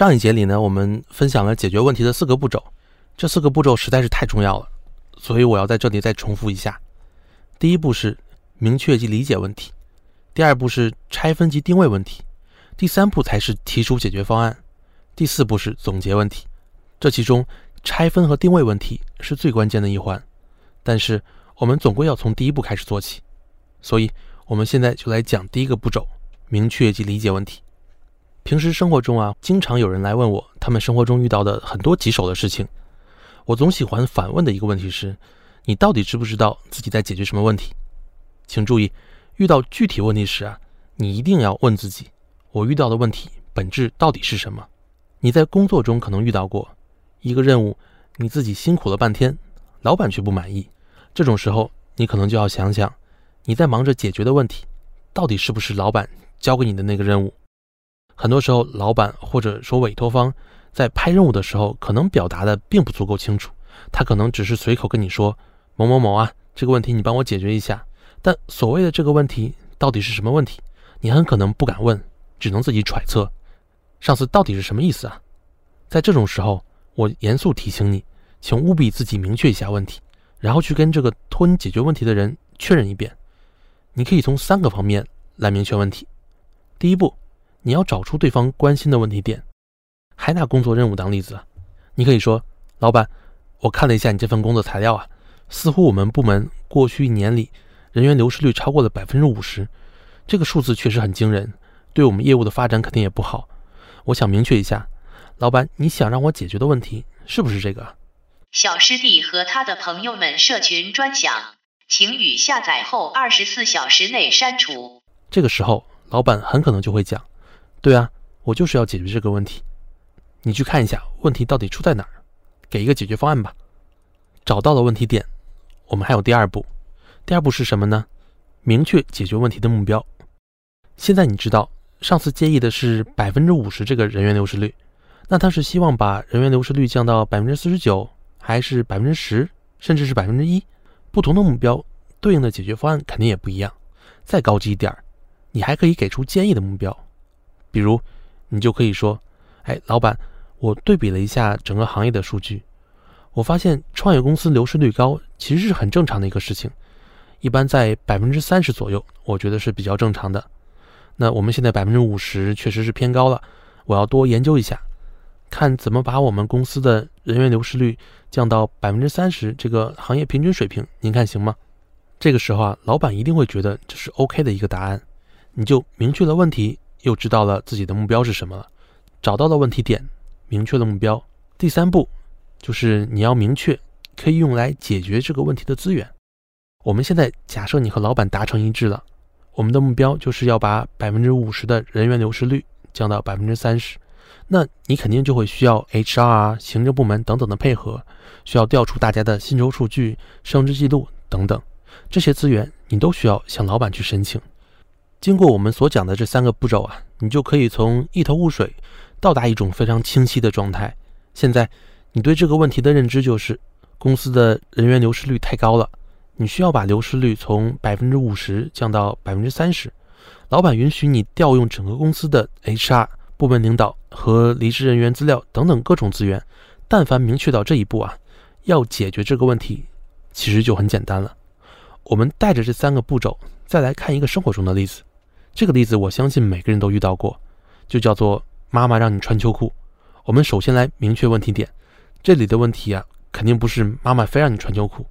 上一节里呢，我们分享了解决问题的四个步骤，这四个步骤实在是太重要了，所以我要在这里再重复一下。第一步是明确及理解问题，第二步是拆分及定位问题，第三步才是提出解决方案，第四步是总结问题。这其中拆分和定位问题是最关键的一环，但是我们总归要从第一步开始做起，所以我们现在就来讲第一个步骤：明确及理解问题。平时生活中啊，经常有人来问我，他们生活中遇到的很多棘手的事情。我总喜欢反问的一个问题是：你到底知不知道自己在解决什么问题？请注意，遇到具体问题时啊，你一定要问自己：我遇到的问题本质到底是什么？你在工作中可能遇到过一个任务，你自己辛苦了半天，老板却不满意。这种时候，你可能就要想想，你在忙着解决的问题，到底是不是老板交给你的那个任务？很多时候，老板或者说委托方在派任务的时候，可能表达的并不足够清楚。他可能只是随口跟你说：“某某某啊，这个问题你帮我解决一下。”但所谓的这个问题到底是什么问题，你很可能不敢问，只能自己揣测。上司到底是什么意思啊？在这种时候，我严肃提醒你，请务必自己明确一下问题，然后去跟这个托你解决问题的人确认一遍。你可以从三个方面来明确问题。第一步。你要找出对方关心的问题点，还拿工作任务当例子，你可以说：“老板，我看了一下你这份工作材料啊，似乎我们部门过去一年里人员流失率超过了百分之五十，这个数字确实很惊人，对我们业务的发展肯定也不好。我想明确一下，老板，你想让我解决的问题是不是这个？”小师弟和他的朋友们社群专享，请于下载后二十四小时内删除。这个时候，老板很可能就会讲。对啊，我就是要解决这个问题。你去看一下问题到底出在哪儿，给一个解决方案吧。找到了问题点，我们还有第二步。第二步是什么呢？明确解决问题的目标。现在你知道上次建议的是百分之五十这个人员流失率，那他是希望把人员流失率降到百分之四十九，还是百分之十，甚至是百分之一？不同的目标对应的解决方案肯定也不一样。再高级一点儿，你还可以给出建议的目标。比如，你就可以说：“哎，老板，我对比了一下整个行业的数据，我发现创业公司流失率高其实是很正常的一个事情，一般在百分之三十左右，我觉得是比较正常的。那我们现在百分之五十确实是偏高了，我要多研究一下，看怎么把我们公司的人员流失率降到百分之三十这个行业平均水平，您看行吗？”这个时候啊，老板一定会觉得这是 OK 的一个答案，你就明确了问题。又知道了自己的目标是什么了，找到了问题点，明确了目标。第三步就是你要明确可以用来解决这个问题的资源。我们现在假设你和老板达成一致了，我们的目标就是要把百分之五十的人员流失率降到百分之三十。那你肯定就会需要 HR 啊、行政部门等等的配合，需要调出大家的薪酬数据、升职记录等等，这些资源你都需要向老板去申请。经过我们所讲的这三个步骤啊，你就可以从一头雾水到达一种非常清晰的状态。现在你对这个问题的认知就是，公司的人员流失率太高了，你需要把流失率从百分之五十降到百分之三十。老板允许你调用整个公司的 HR 部门领导和离职人员资料等等各种资源。但凡明确到这一步啊，要解决这个问题，其实就很简单了。我们带着这三个步骤，再来看一个生活中的例子。这个例子我相信每个人都遇到过，就叫做妈妈让你穿秋裤。我们首先来明确问题点，这里的问题啊，肯定不是妈妈非让你穿秋裤，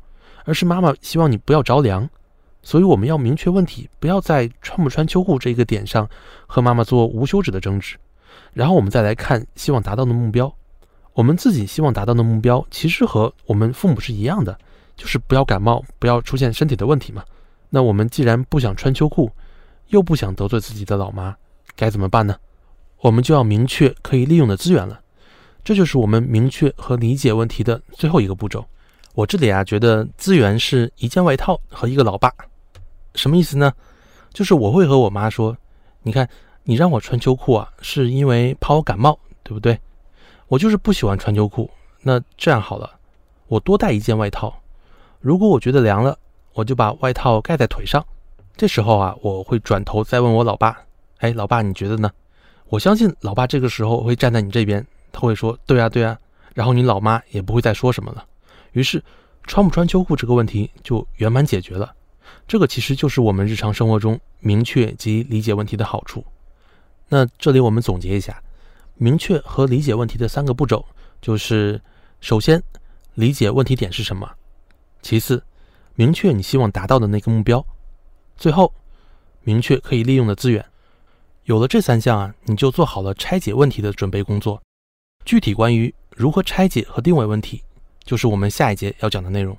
而是妈妈希望你不要着凉。所以我们要明确问题，不要在穿不穿秋裤这个点上和妈妈做无休止的争执。然后我们再来看希望达到的目标，我们自己希望达到的目标其实和我们父母是一样的，就是不要感冒，不要出现身体的问题嘛。那我们既然不想穿秋裤，又不想得罪自己的老妈，该怎么办呢？我们就要明确可以利用的资源了。这就是我们明确和理解问题的最后一个步骤。我这里啊，觉得资源是一件外套和一个老爸。什么意思呢？就是我会和我妈说：“你看，你让我穿秋裤啊，是因为怕我感冒，对不对？我就是不喜欢穿秋裤。那这样好了，我多带一件外套。如果我觉得凉了，我就把外套盖在腿上。”这时候啊，我会转头再问我老爸：“哎，老爸，你觉得呢？我相信老爸这个时候会站在你这边，他会说：“对啊，对啊。”然后你老妈也不会再说什么了。于是，穿不穿秋裤这个问题就圆满解决了。这个其实就是我们日常生活中明确及理解问题的好处。那这里我们总结一下，明确和理解问题的三个步骤，就是首先理解问题点是什么，其次明确你希望达到的那个目标，最后明确可以利用的资源。有了这三项啊，你就做好了拆解问题的准备工作。具体关于如何拆解和定位问题，就是我们下一节要讲的内容。